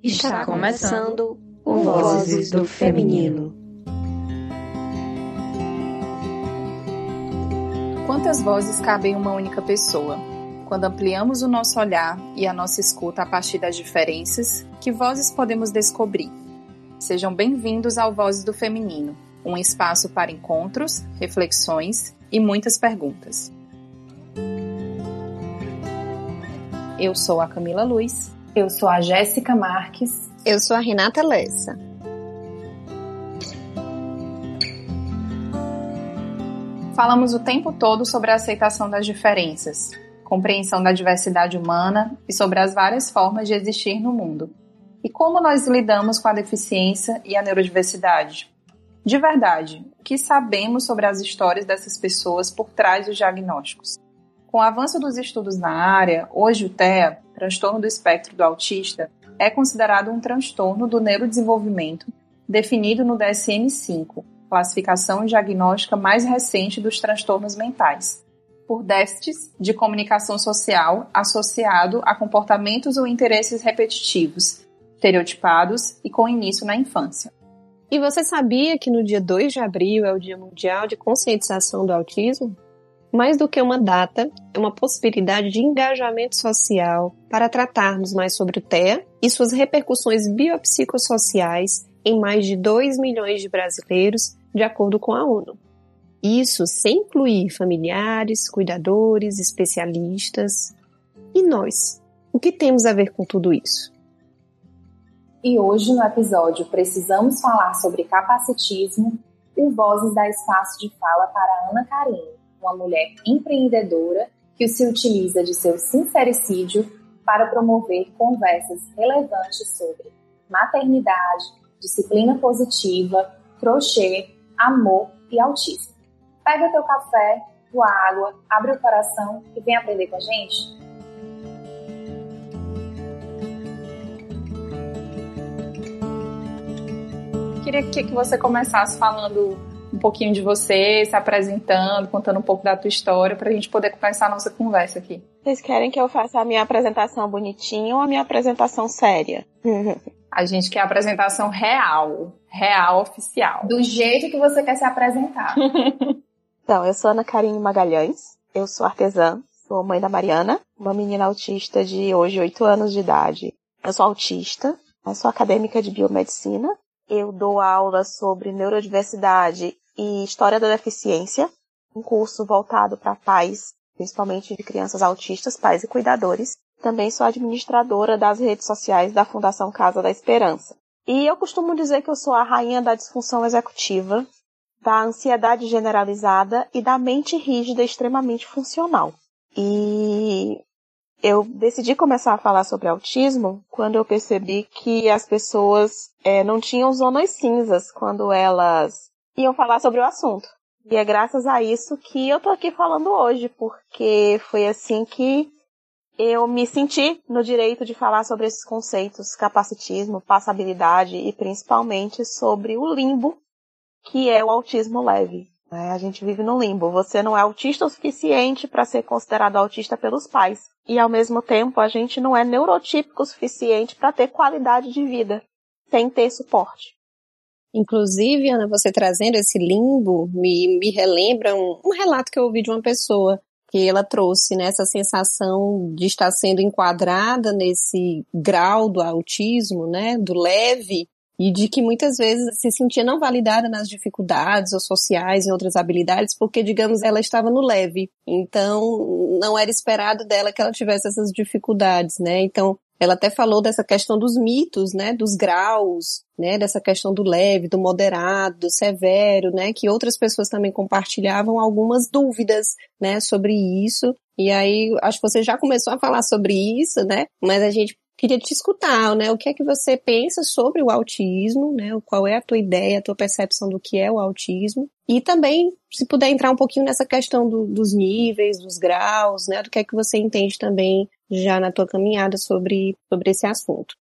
Está começando o Vozes do Feminino. Quantas vozes cabem em uma única pessoa? Quando ampliamos o nosso olhar e a nossa escuta a partir das diferenças, que vozes podemos descobrir? Sejam bem-vindos ao Vozes do Feminino, um espaço para encontros, reflexões e muitas perguntas. Eu sou a Camila Luiz. Eu sou a Jéssica Marques. Eu sou a Renata Lessa. Falamos o tempo todo sobre a aceitação das diferenças, compreensão da diversidade humana e sobre as várias formas de existir no mundo. E como nós lidamos com a deficiência e a neurodiversidade? De verdade, o que sabemos sobre as histórias dessas pessoas por trás dos diagnósticos? Com o avanço dos estudos na área, hoje o TEA, transtorno do espectro do autista, é considerado um transtorno do neurodesenvolvimento definido no DSM-5, classificação diagnóstica mais recente dos transtornos mentais, por déficits de comunicação social associado a comportamentos ou interesses repetitivos, estereotipados e com início na infância. E você sabia que no dia 2 de abril é o Dia Mundial de Conscientização do Autismo? Mais do que uma data, é uma possibilidade de engajamento social para tratarmos mais sobre o TEA e suas repercussões biopsicossociais em mais de 2 milhões de brasileiros, de acordo com a ONU. Isso sem incluir familiares, cuidadores, especialistas. E nós? O que temos a ver com tudo isso? E hoje, no episódio Precisamos Falar sobre Capacitismo, o Vozes dá espaço de fala para Ana Karine, uma mulher empreendedora que se utiliza de seu sincericídio para promover conversas relevantes sobre maternidade, disciplina positiva, crochê, amor e autismo. Pega teu café, tua água, abre o coração e vem aprender com a gente? Queria que você começasse falando um pouquinho de você, se apresentando, contando um pouco da tua história, para a gente poder começar a nossa conversa aqui. Vocês querem que eu faça a minha apresentação bonitinha ou a minha apresentação séria? a gente quer a apresentação real, real, oficial. Do jeito que você quer se apresentar. então, eu sou Ana Karine Magalhães, eu sou artesã, sou mãe da Mariana, uma menina autista de hoje 8 anos de idade. Eu sou autista, eu sou acadêmica de biomedicina, eu dou aula sobre neurodiversidade e História da Deficiência, um curso voltado para pais, principalmente de crianças autistas, pais e cuidadores. Também sou administradora das redes sociais da Fundação Casa da Esperança. E eu costumo dizer que eu sou a rainha da disfunção executiva, da ansiedade generalizada e da mente rígida extremamente funcional. E eu decidi começar a falar sobre autismo quando eu percebi que as pessoas é, não tinham zonas cinzas quando elas iam falar sobre o assunto. E é graças a isso que eu tô aqui falando hoje, porque foi assim que eu me senti no direito de falar sobre esses conceitos, capacitismo, passabilidade e principalmente sobre o limbo que é o autismo leve. É, a gente vive no limbo. Você não é autista o suficiente para ser considerado autista pelos pais. E ao mesmo tempo, a gente não é neurotípico o suficiente para ter qualidade de vida sem ter suporte. Inclusive, Ana, você trazendo esse limbo me, me relembra um, um relato que eu ouvi de uma pessoa que ela trouxe, né, essa sensação de estar sendo enquadrada nesse grau do autismo, né, do leve, e de que muitas vezes se sentia não validada nas dificuldades ou sociais e outras habilidades, porque, digamos, ela estava no leve. Então, não era esperado dela que ela tivesse essas dificuldades, né? Então, ela até falou dessa questão dos mitos, né, dos graus, né, dessa questão do leve, do moderado, do severo, né, que outras pessoas também compartilhavam algumas dúvidas, né, sobre isso. E aí, acho que você já começou a falar sobre isso, né, mas a gente queria te escutar, né? O que é que você pensa sobre o autismo, né? Qual é a tua ideia, a tua percepção do que é o autismo? E também, se puder entrar um pouquinho nessa questão do, dos níveis, dos graus, né? Do que é que você entende também já na tua caminhada sobre, sobre esse assunto.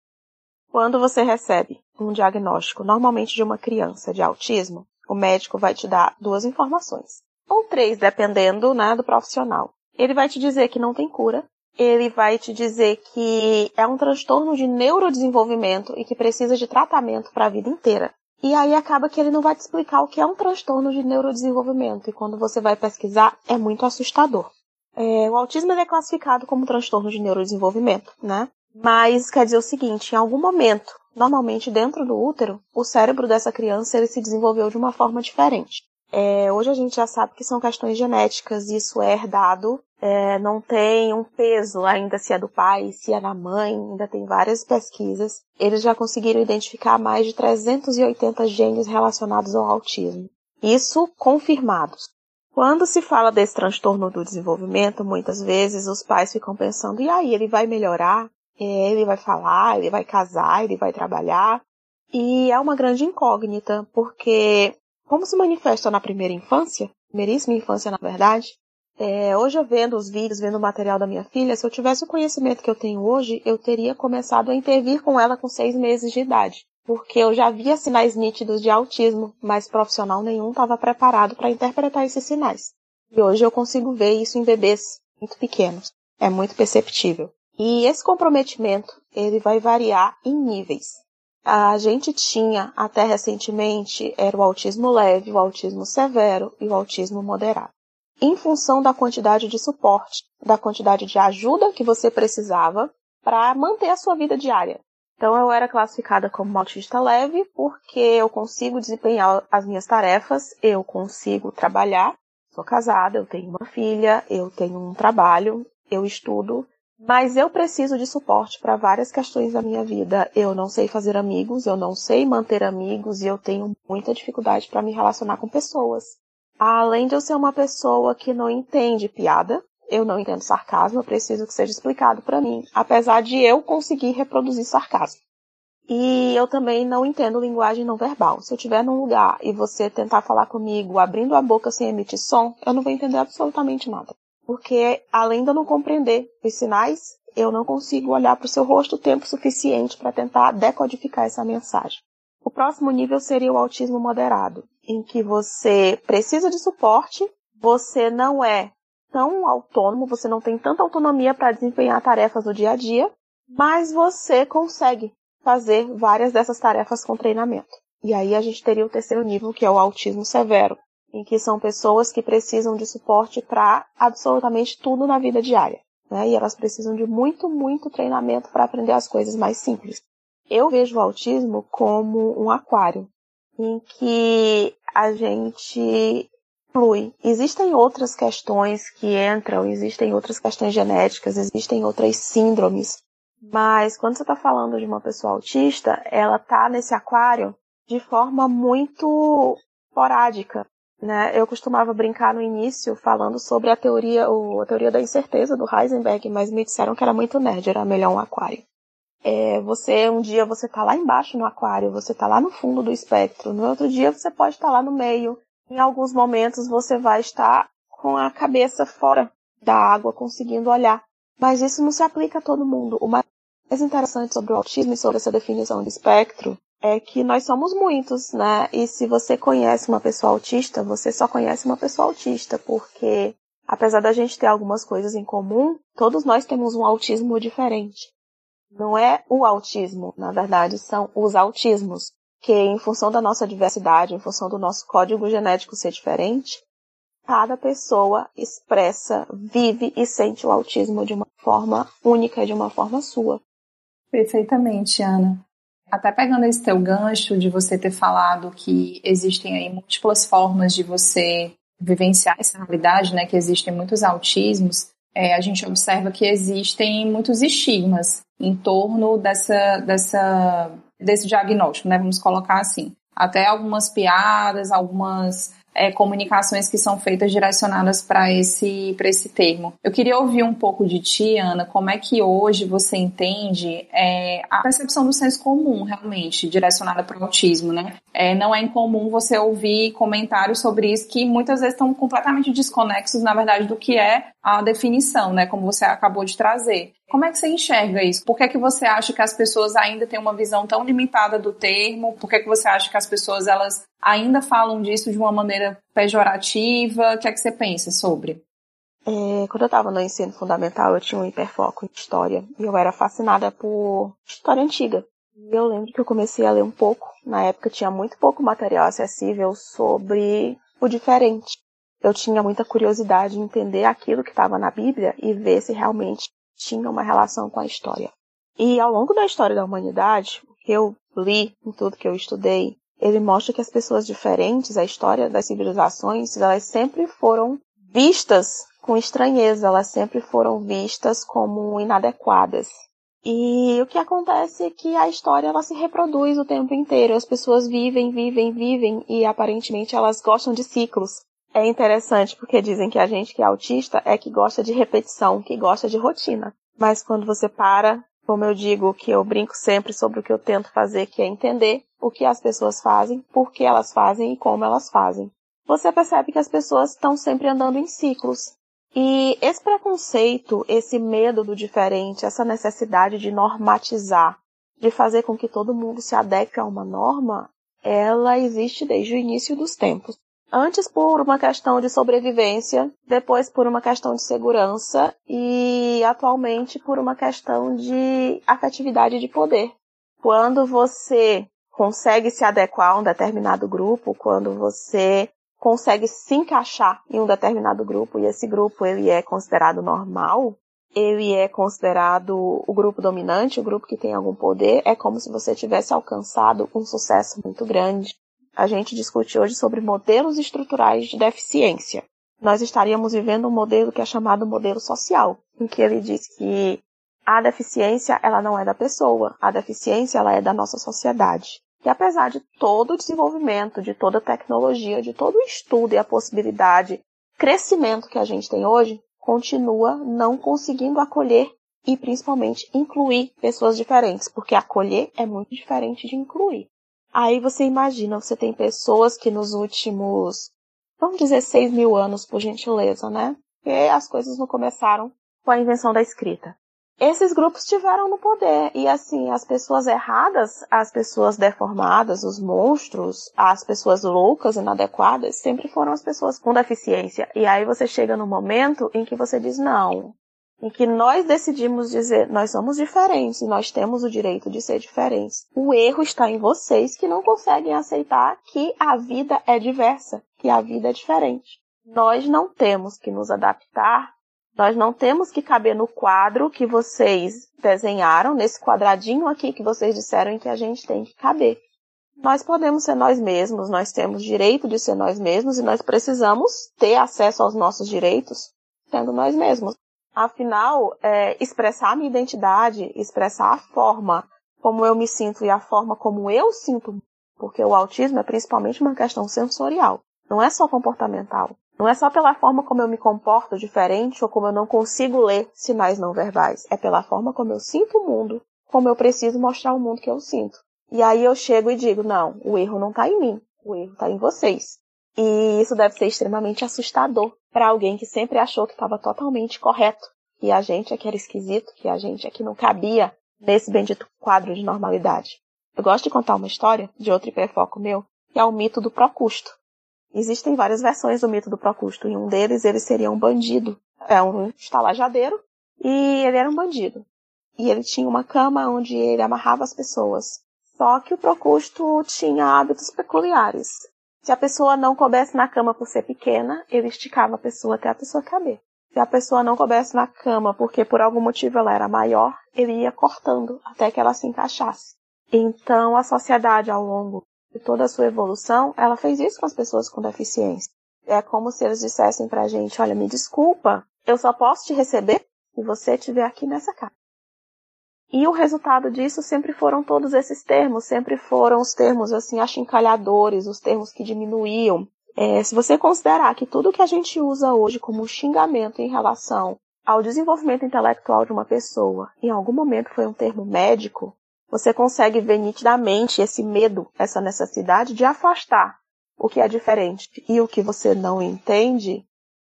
Quando você recebe um diagnóstico, normalmente de uma criança de autismo, o médico vai te dar duas informações. Ou três, dependendo né, do profissional. Ele vai te dizer que não tem cura, ele vai te dizer que é um transtorno de neurodesenvolvimento e que precisa de tratamento para a vida inteira. E aí acaba que ele não vai te explicar o que é um transtorno de neurodesenvolvimento. E quando você vai pesquisar, é muito assustador. É, o autismo é classificado como transtorno de neurodesenvolvimento, né? Mas quer dizer o seguinte, em algum momento, normalmente dentro do útero, o cérebro dessa criança ele se desenvolveu de uma forma diferente. É, hoje a gente já sabe que são questões genéticas, isso é herdado, é, não tem um peso ainda se é do pai, se é da mãe, ainda tem várias pesquisas. Eles já conseguiram identificar mais de 380 genes relacionados ao autismo. Isso confirmados. Quando se fala desse transtorno do desenvolvimento, muitas vezes os pais ficam pensando, e aí, ele vai melhorar? É, ele vai falar, ele vai casar, ele vai trabalhar? E é uma grande incógnita, porque como se manifesta na primeira infância, primeiríssima infância na verdade, é, hoje eu vendo os vídeos, vendo o material da minha filha, se eu tivesse o conhecimento que eu tenho hoje, eu teria começado a intervir com ela com seis meses de idade. Porque eu já via sinais nítidos de autismo, mas profissional nenhum estava preparado para interpretar esses sinais. E hoje eu consigo ver isso em bebês muito pequenos. É muito perceptível. E esse comprometimento, ele vai variar em níveis a gente tinha até recentemente era o autismo leve, o autismo severo e o autismo moderado. Em função da quantidade de suporte, da quantidade de ajuda que você precisava para manter a sua vida diária. Então eu era classificada como autista leve porque eu consigo desempenhar as minhas tarefas, eu consigo trabalhar, sou casada, eu tenho uma filha, eu tenho um trabalho, eu estudo, mas eu preciso de suporte para várias questões da minha vida. Eu não sei fazer amigos, eu não sei manter amigos e eu tenho muita dificuldade para me relacionar com pessoas. Além de eu ser uma pessoa que não entende piada, eu não entendo sarcasmo, eu preciso que seja explicado para mim, apesar de eu conseguir reproduzir sarcasmo. E eu também não entendo linguagem não verbal. Se eu estiver num lugar e você tentar falar comigo abrindo a boca sem emitir som, eu não vou entender absolutamente nada porque além de eu não compreender os sinais, eu não consigo olhar para o seu rosto o tempo suficiente para tentar decodificar essa mensagem. O próximo nível seria o autismo moderado, em que você precisa de suporte, você não é tão autônomo, você não tem tanta autonomia para desempenhar tarefas no dia a dia, mas você consegue fazer várias dessas tarefas com treinamento. E aí a gente teria o terceiro nível, que é o autismo severo, em que são pessoas que precisam de suporte para absolutamente tudo na vida diária. Né? E elas precisam de muito, muito treinamento para aprender as coisas mais simples. Eu vejo o autismo como um aquário, em que a gente flui. Existem outras questões que entram, existem outras questões genéticas, existem outras síndromes. Mas quando você está falando de uma pessoa autista, ela está nesse aquário de forma muito esporádica. Né? Eu costumava brincar no início falando sobre a teoria, o, a teoria da incerteza do Heisenberg, mas me disseram que era muito nerd, era melhor um aquário. É, você um dia você tá lá embaixo no aquário, você tá lá no fundo do espectro, no outro dia você pode estar tá lá no meio. Em alguns momentos você vai estar com a cabeça fora da água, conseguindo olhar. Mas isso não se aplica a todo mundo. O mais interessante sobre o autismo e sobre essa definição de espectro é que nós somos muitos, né? E se você conhece uma pessoa autista, você só conhece uma pessoa autista, porque apesar da gente ter algumas coisas em comum, todos nós temos um autismo diferente. Não é o autismo, na verdade, são os autismos, que em função da nossa diversidade, em função do nosso código genético ser diferente, cada pessoa expressa, vive e sente o autismo de uma forma única, de uma forma sua. Perfeitamente, Ana. Até pegando esse teu gancho de você ter falado que existem aí múltiplas formas de você vivenciar essa realidade, né? Que existem muitos autismos. É, a gente observa que existem muitos estigmas em torno dessa, dessa, desse diagnóstico, né? Vamos colocar assim. Até algumas piadas, algumas é, comunicações que são feitas direcionadas para esse, esse termo. Eu queria ouvir um pouco de ti, Ana, como é que hoje você entende é, a percepção do senso comum, realmente, direcionada para o autismo, né? É, não é incomum você ouvir comentários sobre isso que muitas vezes estão completamente desconexos, na verdade, do que é a definição, né? Como você acabou de trazer. Como é que você enxerga isso? Por que, é que você acha que as pessoas ainda têm uma visão tão limitada do termo? Por que, é que você acha que as pessoas elas ainda falam disso de uma maneira pejorativa? O que é que você pensa sobre? É, quando eu estava no ensino fundamental, eu tinha um hiperfoco em história e eu era fascinada por história antiga. E eu lembro que eu comecei a ler um pouco. Na época tinha muito pouco material acessível sobre o diferente. Eu tinha muita curiosidade em entender aquilo que estava na Bíblia e ver se realmente tinha uma relação com a história. E ao longo da história da humanidade, o que eu li, em tudo que eu estudei, ele mostra que as pessoas diferentes, a história das civilizações, elas sempre foram vistas com estranheza, elas sempre foram vistas como inadequadas. E o que acontece é que a história ela se reproduz o tempo inteiro. As pessoas vivem, vivem, vivem e aparentemente elas gostam de ciclos. É interessante porque dizem que a gente que é autista é que gosta de repetição, que gosta de rotina. Mas quando você para, como eu digo, que eu brinco sempre sobre o que eu tento fazer, que é entender o que as pessoas fazem, por que elas fazem e como elas fazem. Você percebe que as pessoas estão sempre andando em ciclos. E esse preconceito, esse medo do diferente, essa necessidade de normatizar, de fazer com que todo mundo se adeque a uma norma, ela existe desde o início dos tempos. Antes por uma questão de sobrevivência, depois por uma questão de segurança e atualmente por uma questão de afetividade de poder. Quando você consegue se adequar a um determinado grupo, quando você consegue se encaixar em um determinado grupo e esse grupo ele é considerado normal, ele é considerado o grupo dominante, o grupo que tem algum poder, é como se você tivesse alcançado um sucesso muito grande. A gente discute hoje sobre modelos estruturais de deficiência. Nós estaríamos vivendo um modelo que é chamado modelo social, em que ele diz que a deficiência ela não é da pessoa, a deficiência ela é da nossa sociedade. E apesar de todo o desenvolvimento, de toda a tecnologia, de todo o estudo e a possibilidade, crescimento que a gente tem hoje, continua não conseguindo acolher e principalmente incluir pessoas diferentes, porque acolher é muito diferente de incluir. Aí você imagina, você tem pessoas que nos últimos, vamos dizer, seis mil anos, por gentileza, né? Porque as coisas não começaram com a invenção da escrita esses grupos tiveram no poder. E assim, as pessoas erradas, as pessoas deformadas, os monstros, as pessoas loucas, inadequadas, sempre foram as pessoas com deficiência. E aí você chega no momento em que você diz não. Em que nós decidimos dizer, nós somos diferentes e nós temos o direito de ser diferentes. O erro está em vocês que não conseguem aceitar que a vida é diversa, que a vida é diferente. Nós não temos que nos adaptar nós não temos que caber no quadro que vocês desenharam, nesse quadradinho aqui que vocês disseram que a gente tem que caber. Nós podemos ser nós mesmos, nós temos direito de ser nós mesmos e nós precisamos ter acesso aos nossos direitos sendo nós mesmos. Afinal, é, expressar a minha identidade, expressar a forma como eu me sinto e a forma como eu sinto, porque o autismo é principalmente uma questão sensorial, não é só comportamental. Não é só pela forma como eu me comporto diferente ou como eu não consigo ler sinais não verbais. É pela forma como eu sinto o mundo, como eu preciso mostrar o mundo que eu sinto. E aí eu chego e digo, não, o erro não está em mim, o erro está em vocês. E isso deve ser extremamente assustador para alguém que sempre achou que estava totalmente correto, que a gente é que era esquisito, que a gente é que não cabia nesse bendito quadro de normalidade. Eu gosto de contar uma história de outro hiperfoco meu, que é o mito do Procusto. Existem várias versões do mito do Procusto. Em um deles, ele seria um bandido. É um estalajadeiro. E ele era um bandido. E ele tinha uma cama onde ele amarrava as pessoas. Só que o Procusto tinha hábitos peculiares. Se a pessoa não coubesse na cama por ser pequena, ele esticava a pessoa até a pessoa caber. Se a pessoa não coubesse na cama porque por algum motivo ela era maior, ele ia cortando até que ela se encaixasse. Então a sociedade ao longo de toda a sua evolução, ela fez isso com as pessoas com deficiência. É como se eles dissessem pra gente, olha, me desculpa, eu só posso te receber se você estiver aqui nessa casa. E o resultado disso sempre foram todos esses termos, sempre foram os termos assim achincalhadores, os termos que diminuíam. É, se você considerar que tudo que a gente usa hoje como xingamento em relação ao desenvolvimento intelectual de uma pessoa, em algum momento foi um termo médico, você consegue ver nitidamente esse medo, essa necessidade de afastar o que é diferente e o que você não entende,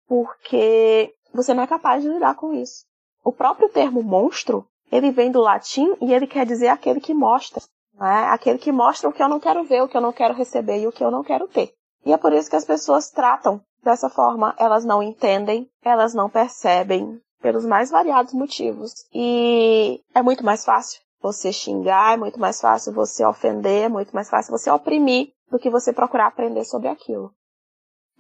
porque você não é capaz de lidar com isso. O próprio termo monstro, ele vem do latim e ele quer dizer aquele que mostra, né? aquele que mostra o que eu não quero ver, o que eu não quero receber e o que eu não quero ter. E é por isso que as pessoas tratam dessa forma. Elas não entendem, elas não percebem, pelos mais variados motivos. E é muito mais fácil você xingar, é muito mais fácil você ofender, é muito mais fácil você oprimir do que você procurar aprender sobre aquilo.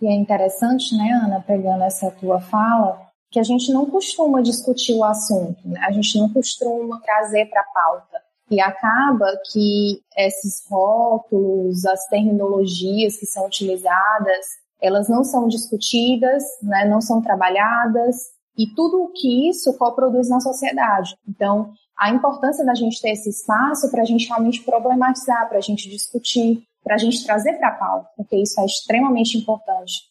E é interessante, né, Ana, pegando essa tua fala, que a gente não costuma discutir o assunto, né? a gente não costuma trazer para a pauta. E acaba que esses rótulos, as terminologias que são utilizadas, elas não são discutidas, né, não são trabalhadas, e tudo o que isso coproduz na sociedade. Então, a importância da gente ter esse espaço para a gente realmente problematizar, para a gente discutir, para a gente trazer para a pauta, porque isso é extremamente importante.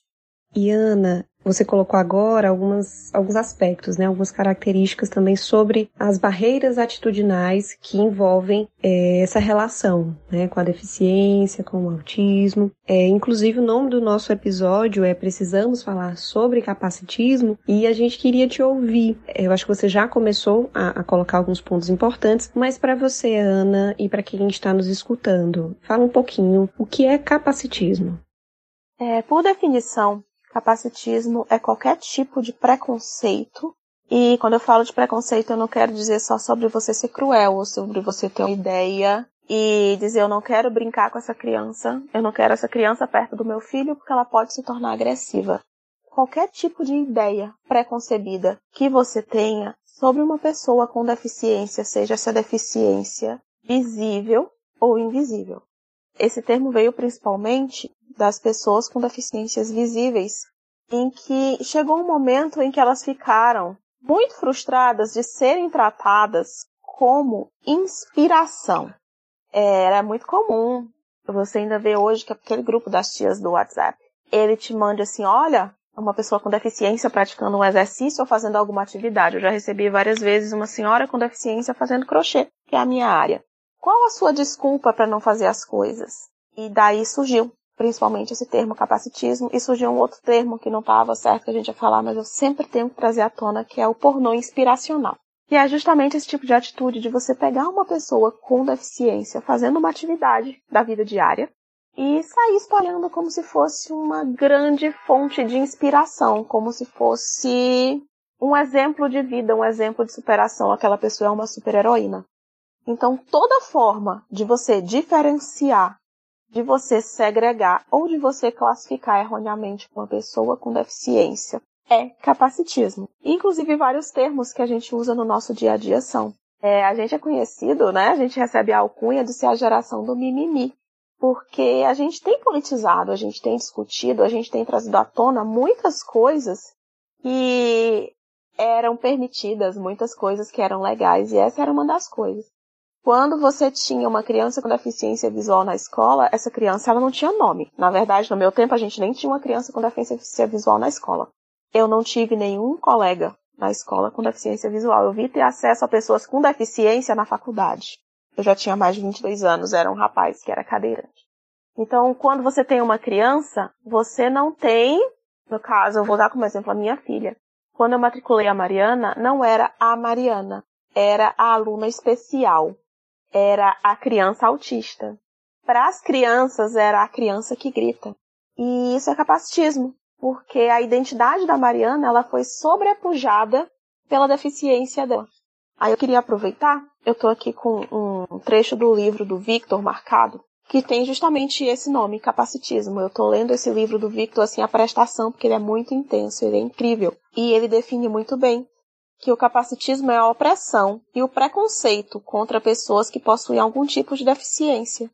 E Ana, você colocou agora algumas, alguns aspectos, né, algumas características também sobre as barreiras atitudinais que envolvem é, essa relação né, com a deficiência, com o autismo. É, inclusive, o nome do nosso episódio é Precisamos Falar sobre Capacitismo e a gente queria te ouvir. Eu acho que você já começou a, a colocar alguns pontos importantes, mas para você, Ana, e para quem está nos escutando, fala um pouquinho o que é capacitismo. É, por definição, Capacitismo é qualquer tipo de preconceito. E quando eu falo de preconceito, eu não quero dizer só sobre você ser cruel ou sobre você ter uma ideia e dizer eu não quero brincar com essa criança, eu não quero essa criança perto do meu filho porque ela pode se tornar agressiva. Qualquer tipo de ideia preconcebida que você tenha sobre uma pessoa com deficiência, seja essa deficiência visível ou invisível. Esse termo veio principalmente das pessoas com deficiências visíveis, em que chegou um momento em que elas ficaram muito frustradas de serem tratadas como inspiração. Era muito comum, você ainda vê hoje que aquele grupo das tias do WhatsApp, ele te manda assim, olha, uma pessoa com deficiência praticando um exercício ou fazendo alguma atividade. Eu já recebi várias vezes uma senhora com deficiência fazendo crochê, que é a minha área. Qual a sua desculpa para não fazer as coisas? E daí surgiu principalmente esse termo capacitismo, e surgiu um outro termo que não estava certo que a gente ia falar, mas eu sempre tenho que trazer à tona, que é o pornô inspiracional. Que é justamente esse tipo de atitude de você pegar uma pessoa com deficiência fazendo uma atividade da vida diária e sair espalhando como se fosse uma grande fonte de inspiração, como se fosse um exemplo de vida, um exemplo de superação. Aquela pessoa é uma super-heroína. Então, toda forma de você diferenciar de você segregar ou de você classificar erroneamente uma pessoa com deficiência é capacitismo. Inclusive, vários termos que a gente usa no nosso dia a dia são. É, a gente é conhecido, né? A gente recebe a alcunha de ser a geração do mimimi. Porque a gente tem politizado, a gente tem discutido, a gente tem trazido à tona muitas coisas que eram permitidas, muitas coisas que eram legais, e essa era uma das coisas. Quando você tinha uma criança com deficiência visual na escola, essa criança ela não tinha nome. Na verdade, no meu tempo, a gente nem tinha uma criança com deficiência visual na escola. Eu não tive nenhum colega na escola com deficiência visual. Eu vi ter acesso a pessoas com deficiência na faculdade. Eu já tinha mais de 22 anos, era um rapaz que era cadeirante. Então, quando você tem uma criança, você não tem, no caso, eu vou dar como exemplo a minha filha. Quando eu matriculei a Mariana, não era a Mariana, era a aluna especial era a criança autista. Para as crianças, era a criança que grita. E isso é capacitismo, porque a identidade da Mariana ela foi sobrepujada pela deficiência dela. Aí eu queria aproveitar, eu estou aqui com um trecho do livro do Victor marcado, que tem justamente esse nome, capacitismo. Eu estou lendo esse livro do Victor assim a prestação, porque ele é muito intenso, ele é incrível. E ele define muito bem que o capacitismo é a opressão e o preconceito contra pessoas que possuem algum tipo de deficiência.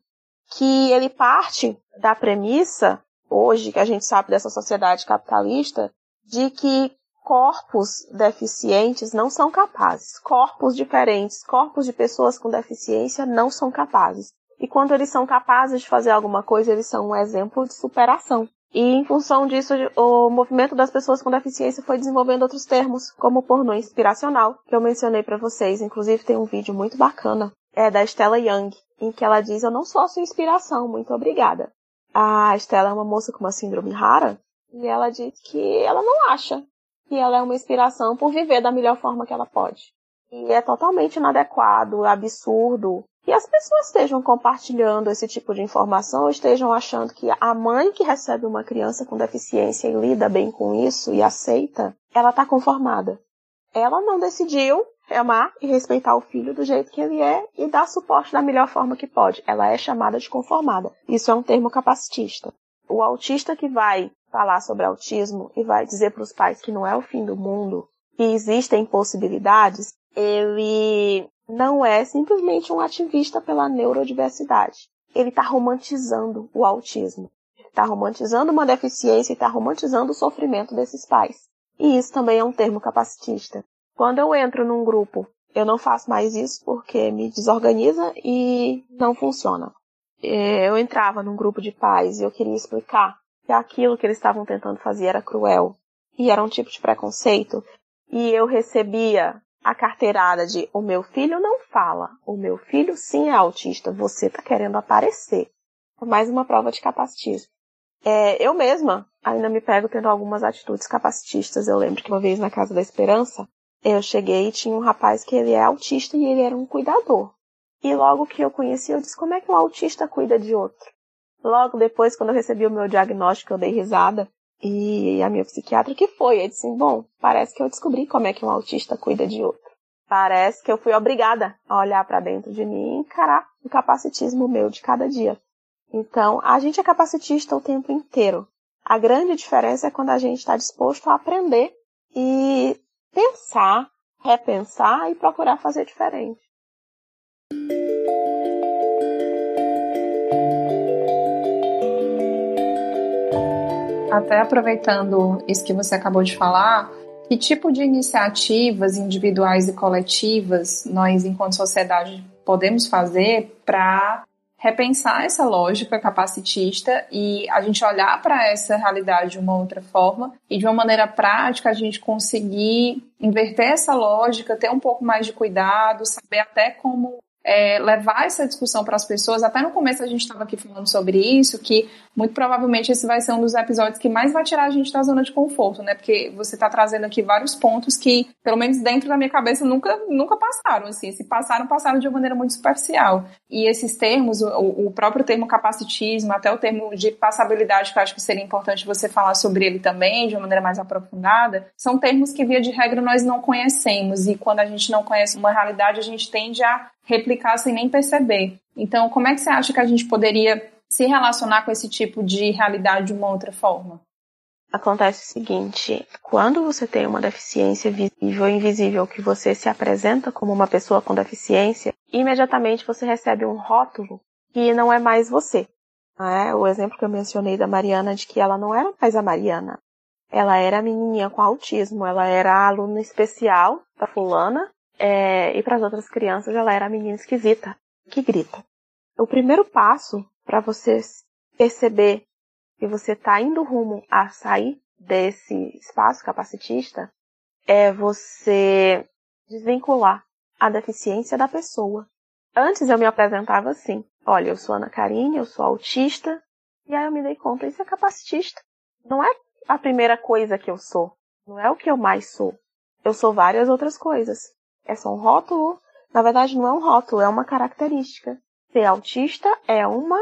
Que ele parte da premissa, hoje que a gente sabe dessa sociedade capitalista, de que corpos deficientes não são capazes. Corpos diferentes, corpos de pessoas com deficiência não são capazes. E quando eles são capazes de fazer alguma coisa, eles são um exemplo de superação. E em função disso, o movimento das pessoas com deficiência foi desenvolvendo outros termos, como o pornô inspiracional, que eu mencionei para vocês. Inclusive tem um vídeo muito bacana, é da Stella Young, em que ela diz: "Eu não sou a sua inspiração, muito obrigada". A Stella é uma moça com uma síndrome rara, e ela diz que ela não acha que ela é uma inspiração por viver da melhor forma que ela pode. E é totalmente inadequado, absurdo e as pessoas estejam compartilhando esse tipo de informação, estejam achando que a mãe que recebe uma criança com deficiência e lida bem com isso e aceita, ela está conformada. Ela não decidiu amar e respeitar o filho do jeito que ele é e dar suporte da melhor forma que pode. Ela é chamada de conformada. Isso é um termo capacitista. O autista que vai falar sobre autismo e vai dizer para os pais que não é o fim do mundo, que existem possibilidades, ele não é simplesmente um ativista pela neurodiversidade. Ele está romantizando o autismo. Está romantizando uma deficiência e está romantizando o sofrimento desses pais. E isso também é um termo capacitista. Quando eu entro num grupo, eu não faço mais isso porque me desorganiza e não funciona. É, eu entrava num grupo de pais e eu queria explicar que aquilo que eles estavam tentando fazer era cruel e era um tipo de preconceito. E eu recebia a carteirada de o meu filho não fala, o meu filho sim é autista, você tá querendo aparecer. Mais uma prova de capacitismo. É, eu mesma ainda me pego tendo algumas atitudes capacitistas. Eu lembro que uma vez na Casa da Esperança, eu cheguei e tinha um rapaz que ele é autista e ele era um cuidador. E logo que eu conheci, eu disse, como é que um autista cuida de outro? Logo depois, quando eu recebi o meu diagnóstico, eu dei risada. E a minha psiquiatra que foi, ele disse, bom, parece que eu descobri como é que um autista cuida de outro. Parece que eu fui obrigada a olhar para dentro de mim e encarar o capacitismo meu de cada dia. Então, a gente é capacitista o tempo inteiro. A grande diferença é quando a gente está disposto a aprender e pensar, repensar e procurar fazer diferente. Até aproveitando isso que você acabou de falar, que tipo de iniciativas individuais e coletivas nós, enquanto sociedade, podemos fazer para repensar essa lógica capacitista e a gente olhar para essa realidade de uma outra forma e de uma maneira prática a gente conseguir inverter essa lógica, ter um pouco mais de cuidado, saber até como é, levar essa discussão para as pessoas. Até no começo a gente estava aqui falando sobre isso, que muito provavelmente esse vai ser um dos episódios que mais vai tirar a gente da zona de conforto, né? Porque você está trazendo aqui vários pontos que, pelo menos dentro da minha cabeça, nunca, nunca passaram. Assim, se passaram, passaram de uma maneira muito superficial. E esses termos, o, o próprio termo capacitismo, até o termo de passabilidade, que eu acho que seria importante você falar sobre ele também, de uma maneira mais aprofundada, são termos que, via de regra, nós não conhecemos. E quando a gente não conhece uma realidade, a gente tende a replicar sem nem perceber. Então, como é que você acha que a gente poderia se relacionar com esse tipo de realidade de uma outra forma? Acontece o seguinte, quando você tem uma deficiência visível ou invisível que você se apresenta como uma pessoa com deficiência, imediatamente você recebe um rótulo que não é mais você. É? O exemplo que eu mencionei da Mariana de que ela não era mais a Mariana. Ela era a menininha com autismo, ela era a aluna especial da fulana é, e para as outras crianças ela era a menina esquisita, que grita. O primeiro passo para você perceber que você está indo rumo a sair desse espaço capacitista é você desvincular a deficiência da pessoa. Antes eu me apresentava assim: olha, eu sou Ana Karine, eu sou autista, e aí eu me dei conta, isso é capacitista. Não é a primeira coisa que eu sou, não é o que eu mais sou. Eu sou várias outras coisas é só um rótulo. Na verdade, não é um rótulo, é uma característica. Ser autista é uma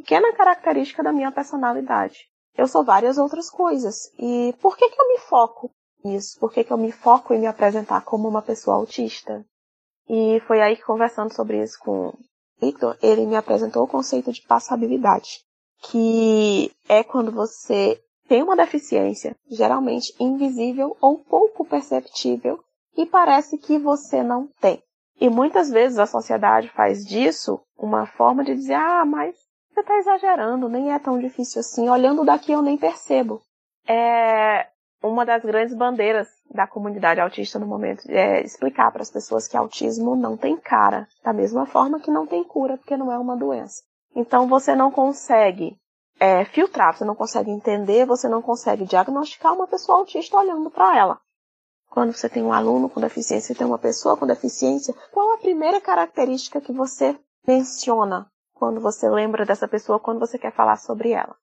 pequena característica da minha personalidade. Eu sou várias outras coisas. E por que, que eu me foco nisso? Por que, que eu me foco em me apresentar como uma pessoa autista? E foi aí que, conversando sobre isso com o Victor, ele me apresentou o conceito de passabilidade, que é quando você tem uma deficiência, geralmente invisível ou pouco perceptível, e parece que você não tem. E muitas vezes a sociedade faz disso uma forma de dizer, ah, mas você está exagerando, nem é tão difícil assim, olhando daqui eu nem percebo. É uma das grandes bandeiras da comunidade autista no momento é explicar para as pessoas que autismo não tem cara, da mesma forma que não tem cura, porque não é uma doença. Então você não consegue é, filtrar, você não consegue entender, você não consegue diagnosticar uma pessoa autista olhando para ela. Quando você tem um aluno com deficiência, tem uma pessoa com deficiência, qual a primeira característica que você menciona quando você lembra dessa pessoa, quando você quer falar sobre ela?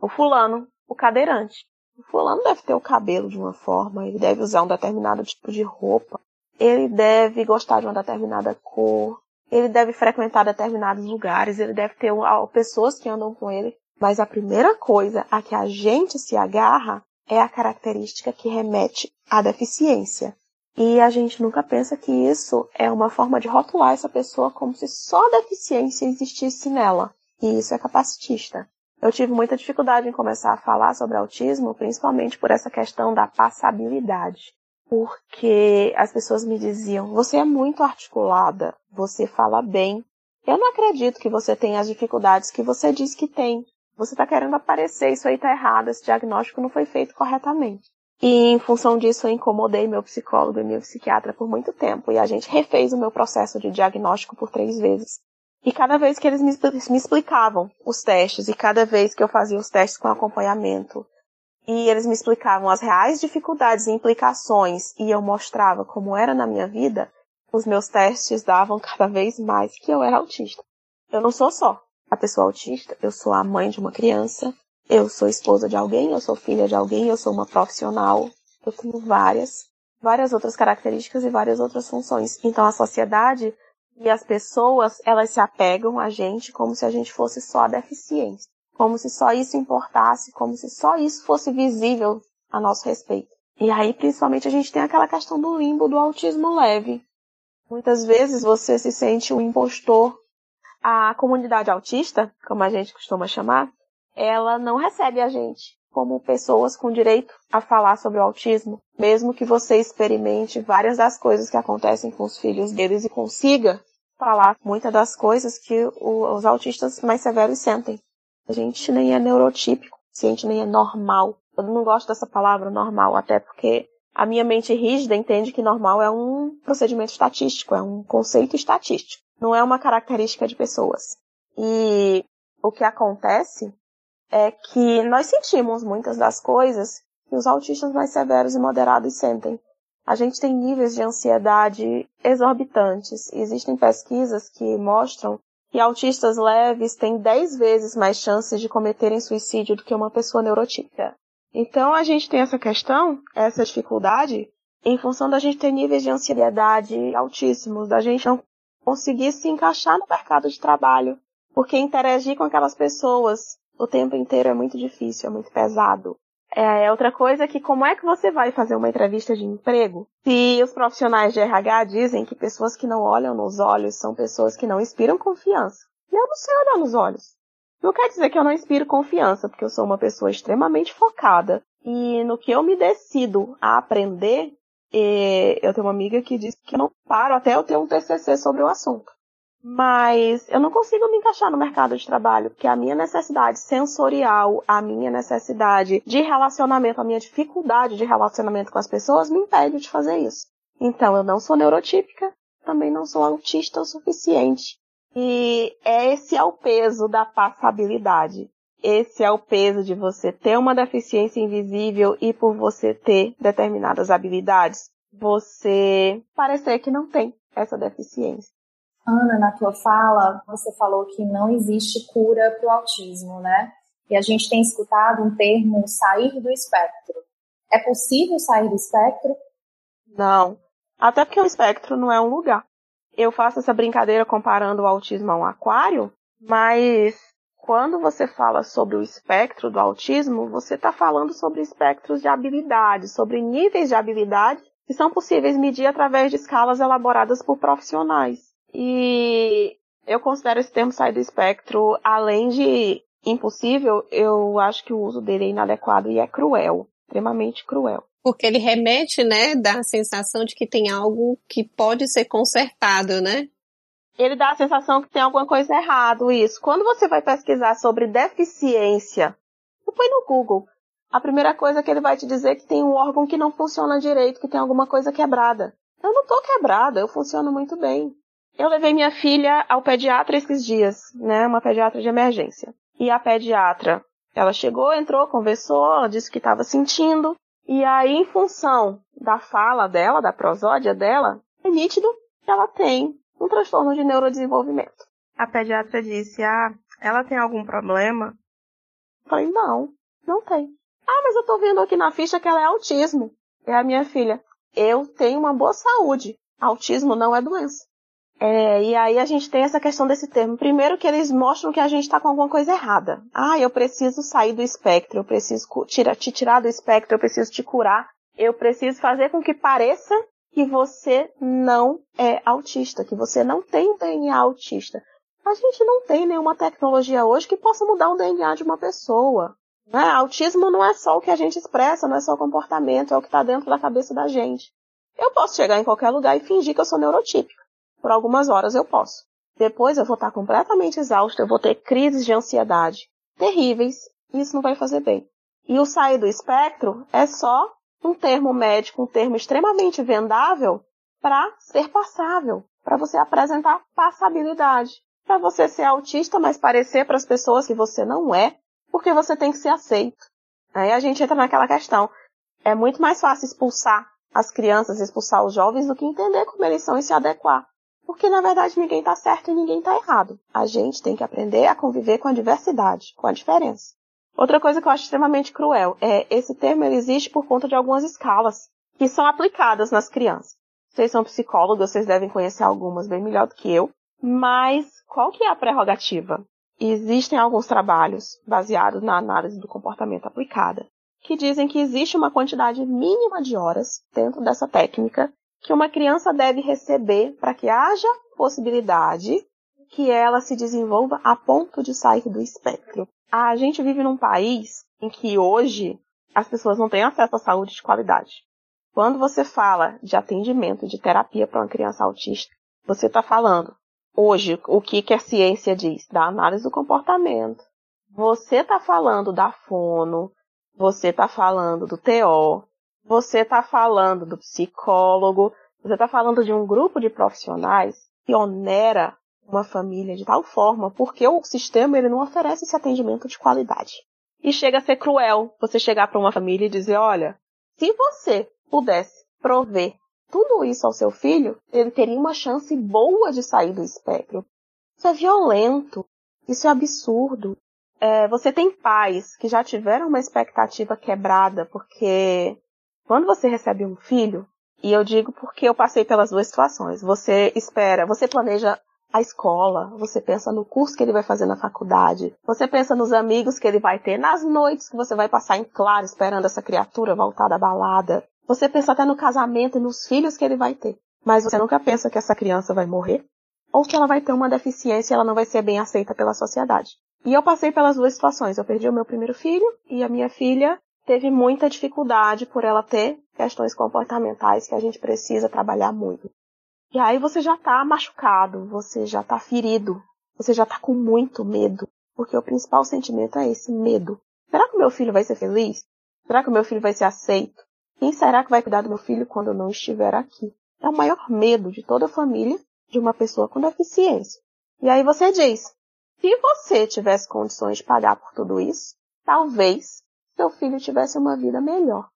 O fulano, o cadeirante. O fulano deve ter o cabelo de uma forma, ele deve usar um determinado tipo de roupa, ele deve gostar de uma determinada cor, ele deve frequentar determinados lugares, ele deve ter pessoas que andam com ele, mas a primeira coisa a que a gente se agarra é a característica que remete à deficiência. E a gente nunca pensa que isso é uma forma de rotular essa pessoa como se só deficiência existisse nela. E isso é capacitista. Eu tive muita dificuldade em começar a falar sobre autismo, principalmente por essa questão da passabilidade. Porque as pessoas me diziam: você é muito articulada, você fala bem. Eu não acredito que você tenha as dificuldades que você diz que tem. Você está querendo aparecer, isso aí está errado, esse diagnóstico não foi feito corretamente. E em função disso eu incomodei meu psicólogo e meu psiquiatra por muito tempo. E a gente refez o meu processo de diagnóstico por três vezes. E cada vez que eles me, explicavam os testes, e cada vez que eu fazia os testes com acompanhamento, e eles me explicavam as reais dificuldades e implicações, e eu mostrava como era na minha vida, os meus testes davam cada vez mais que eu era autista. Eu não sou só a pessoa autista, eu sou a mãe de uma criança, eu sou esposa de alguém, eu sou filha de alguém, eu sou uma profissional. Eu tenho várias, várias outras características e várias outras funções. Então a sociedade e as pessoas, elas se apegam a gente como se a gente fosse só a deficiência. Como se só isso importasse, como se só isso fosse visível a nosso respeito. E aí, principalmente, a gente tem aquela questão do limbo do autismo leve. Muitas vezes você se sente um impostor. A comunidade autista, como a gente costuma chamar, ela não recebe a gente como pessoas com direito a falar sobre o autismo, mesmo que você experimente várias das coisas que acontecem com os filhos deles e consiga falar muitas das coisas que os autistas mais severos sentem. A gente nem é neurotípico, a gente nem é normal. Eu não gosto dessa palavra normal, até porque a minha mente rígida entende que normal é um procedimento estatístico, é um conceito estatístico, não é uma característica de pessoas. E o que acontece é que nós sentimos muitas das coisas que os autistas mais severos e moderados sentem. A gente tem níveis de ansiedade exorbitantes. Existem pesquisas que mostram que autistas leves têm 10 vezes mais chances de cometerem suicídio do que uma pessoa neurotípica. Então a gente tem essa questão, essa dificuldade, em função da gente ter níveis de ansiedade altíssimos, da gente não conseguir se encaixar no mercado de trabalho, porque interagir com aquelas pessoas o tempo inteiro é muito difícil, é muito pesado. É, outra coisa é que como é que você vai fazer uma entrevista de emprego se os profissionais de RH dizem que pessoas que não olham nos olhos são pessoas que não inspiram confiança? E eu não sei olhar nos olhos. Não quer dizer que eu não inspiro confiança, porque eu sou uma pessoa extremamente focada e no que eu me decido a aprender, eu tenho uma amiga que diz que eu não paro até eu ter um TCC sobre o assunto mas eu não consigo me encaixar no mercado de trabalho, porque a minha necessidade sensorial, a minha necessidade de relacionamento, a minha dificuldade de relacionamento com as pessoas me impede de fazer isso. Então, eu não sou neurotípica, também não sou autista o suficiente. E esse é o peso da passabilidade. Esse é o peso de você ter uma deficiência invisível e por você ter determinadas habilidades, você parecer que não tem essa deficiência. Ana, na tua fala, você falou que não existe cura para o autismo, né? E a gente tem escutado um termo sair do espectro. É possível sair do espectro? Não. Até porque o espectro não é um lugar. Eu faço essa brincadeira comparando o autismo a um aquário, mas quando você fala sobre o espectro do autismo, você está falando sobre espectros de habilidades, sobre níveis de habilidade que são possíveis medir através de escalas elaboradas por profissionais. E eu considero esse termo sair do espectro, além de impossível, eu acho que o uso dele é inadequado e é cruel, extremamente cruel. Porque ele remete, né, dá a sensação de que tem algo que pode ser consertado, né? Ele dá a sensação que tem alguma coisa errada, isso. Quando você vai pesquisar sobre deficiência, põe no Google. A primeira coisa que ele vai te dizer é que tem um órgão que não funciona direito, que tem alguma coisa quebrada. Eu não tô quebrada, eu funciono muito bem. Eu levei minha filha ao pediatra esses dias, né? Uma pediatra de emergência. E a pediatra, ela chegou, entrou, conversou, ela disse que estava sentindo. E aí, em função da fala dela, da prosódia dela, é nítido que ela tem um transtorno de neurodesenvolvimento. A pediatra disse: Ah, ela tem algum problema? Eu falei: Não, não tem. Ah, mas eu tô vendo aqui na ficha que ela é autismo. É a minha filha. Eu tenho uma boa saúde. Autismo não é doença É, e aí a gente tem essa questão desse termo. Primeiro que eles mostram que a gente está com alguma coisa errada. Ah, eu preciso sair do espectro, eu preciso tira, te tirar do espectro, eu preciso te curar, eu preciso fazer com que pareça que você não é autista, que você não tem DNA autista. A gente não tem nenhuma tecnologia hoje que possa mudar o DNA de uma pessoa. Né? Autismo não é só o que a gente expressa, não é só o comportamento, é o que está dentro da cabeça da gente. Eu posso chegar em qualquer lugar e fingir que eu sou neurotípico. Por algumas horas eu posso. Depois eu vou estar completamente exausto, eu vou ter crises de ansiedade terríveis, e isso não vai fazer bem. E o sair do espectro é só um termo médico, um termo extremamente vendável para ser passável, para você apresentar passabilidade, para você ser autista, mas parecer para as pessoas que você não é, porque você tem que ser aceito. Aí a gente entra naquela questão. É muito mais fácil expulsar as crianças, expulsar os jovens, do que entender como eles são e se adequar. Porque na verdade ninguém está certo e ninguém está errado. A gente tem que aprender a conviver com a diversidade, com a diferença. Outra coisa que eu acho extremamente cruel é esse termo existe por conta de algumas escalas que são aplicadas nas crianças. Vocês são psicólogos, vocês devem conhecer algumas bem melhor do que eu. Mas qual que é a prerrogativa? Existem alguns trabalhos baseados na análise do comportamento aplicada que dizem que existe uma quantidade mínima de horas dentro dessa técnica que uma criança deve receber para que haja possibilidade que ela se desenvolva a ponto de sair do espectro. A gente vive num país em que hoje as pessoas não têm acesso à saúde de qualidade. Quando você fala de atendimento, de terapia para uma criança autista, você está falando hoje o que, que a ciência diz da análise do comportamento. Você está falando da fono, você está falando do TO, você está falando do psicólogo, você está falando de um grupo de profissionais que onera uma família de tal forma porque o sistema ele não oferece esse atendimento de qualidade. E chega a ser cruel você chegar para uma família e dizer, olha, se você pudesse prover tudo isso ao seu filho, ele teria uma chance boa de sair do espectro. Isso é violento, isso é absurdo. É, você tem pais que já tiveram uma expectativa quebrada porque quando você recebe um filho, e eu digo porque eu passei pelas duas situações, você espera, você planeja a escola, você pensa no curso que ele vai fazer na faculdade, você pensa nos amigos que ele vai ter, nas noites que você vai passar em claro esperando essa criatura voltar da balada. Você pensa até no casamento e nos filhos que ele vai ter. Mas você nunca pensa que essa criança vai morrer ou que ela vai ter uma deficiência e ela não vai ser bem aceita pela sociedade. E eu passei pelas duas situações. Eu perdi o meu primeiro filho e a minha filha teve muita dificuldade por ela ter questões comportamentais que a gente precisa trabalhar muito. E aí você já tá machucado, você já tá ferido, você já tá com muito medo, porque o principal sentimento é esse medo. Será que o meu filho vai ser feliz? Será que o meu filho vai ser aceito? Quem será que vai cuidar do meu filho quando eu não estiver aqui? É o maior medo de toda a família de uma pessoa com deficiência. E aí você diz, se você tivesse condições de pagar por tudo isso, talvez seu filho tivesse uma vida melhor.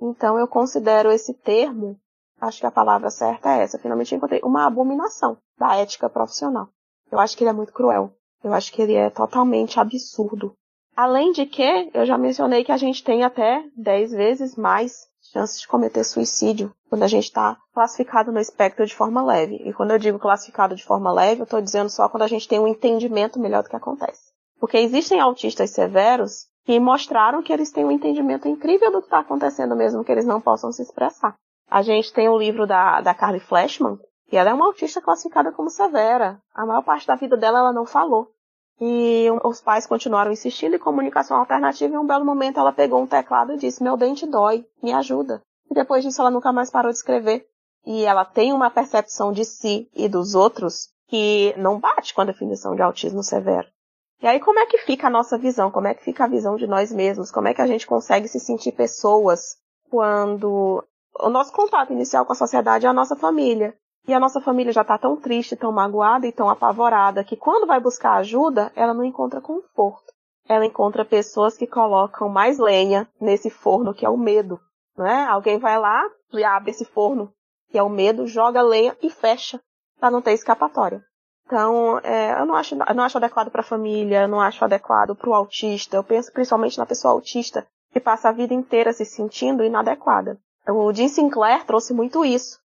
Então eu considero esse termo, acho que a palavra certa é essa, finalmente encontrei, uma abominação da ética profissional. Eu acho que ele é muito cruel. Eu acho que ele é totalmente absurdo. Além de que, eu já mencionei que a gente tem até 10 vezes mais chances de cometer suicídio quando a gente está classificado no espectro de forma leve. E quando eu digo classificado de forma leve, eu estou dizendo só quando a gente tem um entendimento melhor do que acontece. Porque existem autistas severos que mostraram que eles têm um entendimento incrível do que está acontecendo, mesmo que eles não possam se expressar. A gente tem o livro da, da Carly Flashman, que ela é uma autista classificada como severa. A maior parte da vida dela ela não falou. E os pais continuaram insistindo em comunicação alternativa e em um belo momento ela pegou um teclado e disse, meu dente dói, me ajuda. E depois disso ela nunca mais parou de escrever. E ela tem uma percepção de si e dos outros que não bate com a definição de autismo severo. E aí como é que fica a nossa visão? Como é que fica a visão de nós mesmos? Como é que a gente consegue se sentir pessoas quando o nosso contato inicial com a sociedade é a nossa família? E a nossa família já está tão triste, tão magoada e tão apavorada que quando vai buscar ajuda, ela não encontra conforto. Ela encontra pessoas que colocam mais lenha nesse forno que é o medo. Né? Alguém vai lá e abre esse forno que é o medo, joga lenha e fecha para não ter escapatória. Então, é, eu, não acho, não acho adequado para a família, eu não acho adequado para o autista. Eu penso principalmente na pessoa autista que passa a vida inteira se sentindo inadequada. O Jim Sinclair trouxe muito isso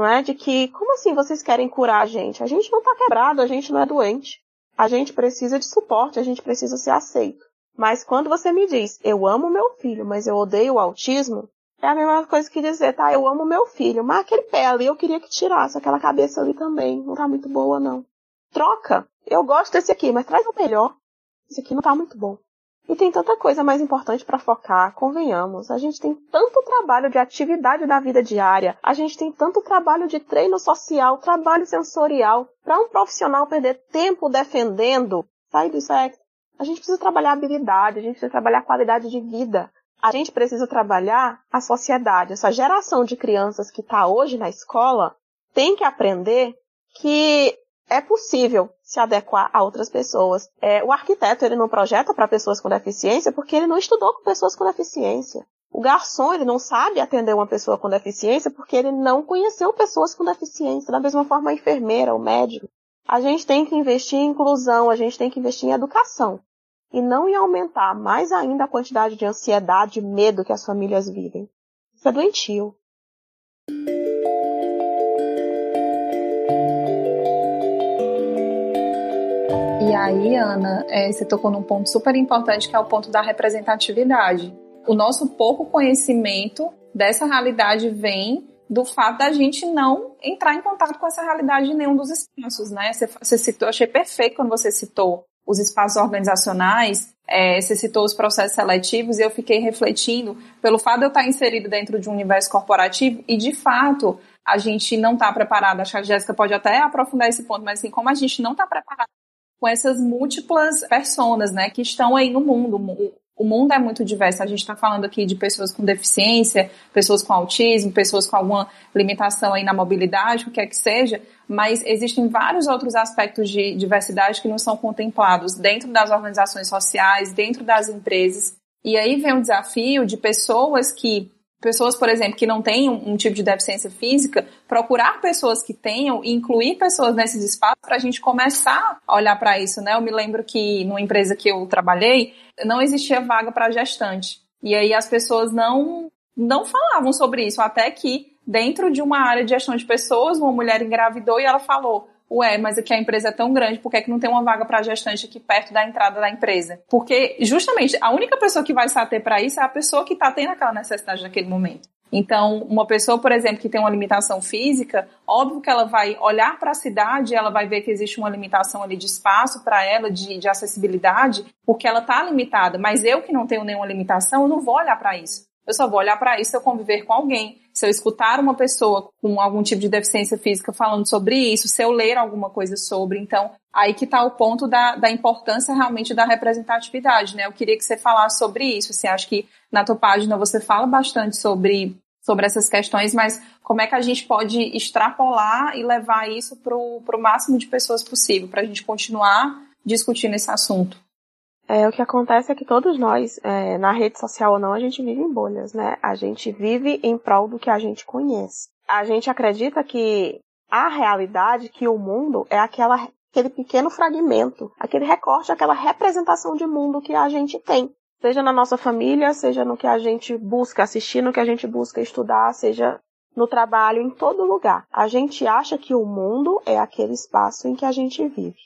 não é? De que, como assim vocês querem curar a gente? A gente não tá quebrado, a gente não é doente. A gente precisa de suporte, a gente precisa ser aceito. Mas quando você me diz, eu amo meu filho, mas eu odeio o autismo, é a mesma coisa que dizer, tá, eu amo meu filho, mas aquele pé ali eu queria que tirasse, aquela cabeça ali também, não tá muito boa não. Troca. Eu gosto desse aqui, mas traz o melhor. Esse aqui não tá muito bom. E tem tanta coisa mais importante para focar, convenhamos. A gente tem tanto trabalho de atividade da vida diária, a gente tem tanto trabalho de treino social, trabalho sensorial, para um profissional perder tempo defendendo sair do sexo. A gente precisa trabalhar habilidade, a gente precisa trabalhar qualidade de vida. A gente precisa trabalhar a sociedade. Essa geração de crianças que está hoje na escola tem que aprender que é possível se adequar a outras pessoas. É, o arquiteto ele não projeta para pessoas com deficiência porque ele não estudou com pessoas com deficiência. O garçom ele não sabe atender uma pessoa com deficiência porque ele não conheceu pessoas com deficiência. Da mesma forma a enfermeira, o médico. A gente tem que investir em inclusão, a gente tem que investir em educação. E não em aumentar mais ainda a quantidade de ansiedade e medo que as famílias vivem. Isso é doentio. Aí, Ana, é, você tocou num ponto super importante que é o ponto da representatividade. O nosso pouco conhecimento dessa realidade vem do fato da gente não entrar em contato com essa realidade em nenhum dos espaços, né? Você, você citou, achei perfeito quando você citou os espaços organizacionais, é, você citou os processos seletivos e eu fiquei refletindo pelo fato de eu estar inserido dentro de um universo corporativo e de fato a gente não está preparado. Acho que a Jéssica pode até aprofundar esse ponto, mas assim, como a gente não está preparado com essas múltiplas personas, né, que estão aí no mundo. O mundo é muito diverso. A gente está falando aqui de pessoas com deficiência, pessoas com autismo, pessoas com alguma limitação aí na mobilidade, o que quer que seja, mas existem vários outros aspectos de diversidade que não são contemplados dentro das organizações sociais, dentro das empresas. E aí vem o desafio de pessoas que pessoas, por exemplo, que não têm um, um, tipo de deficiência física, procurar pessoas que tenham e incluir pessoas nesses espaços para a gente começar a olhar para isso, né? Eu me lembro que numa empresa que eu trabalhei, não existia vaga para gestante. E aí as pessoas não não falavam sobre isso, até que dentro de uma área de gestão de pessoas, uma mulher engravidou e ela falou: ué, mas aqui a empresa é tão grande, por que, é que não tem uma vaga para gestante aqui perto da entrada da empresa? Porque, justamente, a única pessoa que vai se ater para isso é a pessoa que está tendo aquela necessidade naquele momento. Então, uma pessoa, por exemplo, que tem uma limitação física, óbvio que ela vai olhar para a cidade, ela vai ver que existe uma limitação ali de espaço para ela, de, de acessibilidade, porque ela está limitada. Mas eu que não tenho nenhuma limitação, eu não vou olhar para isso. Eu só vou olhar para isso se eu conviver com alguém, se eu escutar uma pessoa com algum tipo de deficiência física falando sobre isso, se eu ler alguma coisa sobre. Então, aí que está o ponto da, da importância realmente da representatividade, né? Eu queria que você falasse sobre isso. Você acha que na tua página você fala bastante sobre sobre essas questões, mas como é que a gente pode extrapolar e levar isso para o máximo de pessoas possível, para a gente continuar discutindo esse assunto? É, o que acontece é que todos nós, é, na rede social ou não, a gente vive em bolhas, né? A gente vive em prol do que a gente conhece. A gente acredita que a realidade, que o mundo é aquela, aquele pequeno fragmento, aquele recorte, aquela representação de mundo que a gente tem. Seja na nossa família, seja no que a gente busca assistir, no que a gente busca estudar, seja no trabalho, em todo lugar. A gente acha que o mundo é aquele espaço em que a gente vive.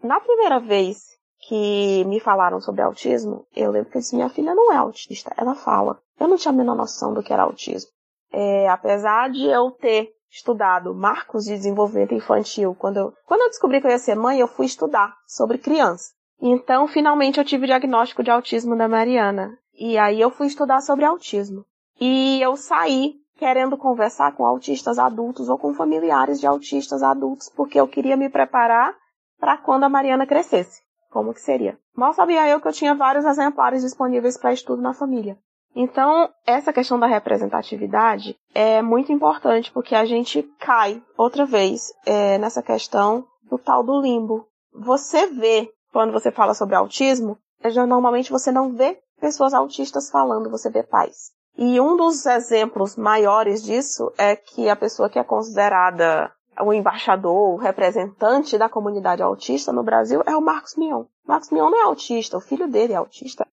Na primeira vez que me falaram sobre autismo, eu lembro que eu disse, minha filha não é autista, ela fala. Eu não tinha a menor noção do que era autismo. É, apesar de eu ter estudado marcos de desenvolvimento infantil, quando eu, quando eu descobri que eu ia ser mãe, eu fui estudar sobre criança. Então, finalmente, eu tive o diagnóstico de autismo da Mariana. E aí eu fui estudar sobre autismo. E eu saí querendo conversar com autistas adultos ou com familiares de autistas adultos, porque eu queria me preparar para quando a Mariana crescesse como que seria. Mal sabia eu que eu tinha vários exemplares disponíveis para estudo na família. Então, essa questão da representatividade é muito importante porque a gente cai outra vez é, nessa questão do tal do limbo. Você vê, quando você fala sobre autismo, é, já, normalmente você não vê pessoas autistas falando, você vê pais. E um dos exemplos maiores disso é que a pessoa que é considerada o embaixador, o representante da comunidade autista no Brasil é o Marcos Mion. Marcos Mion não é autista, o filho dele é autista.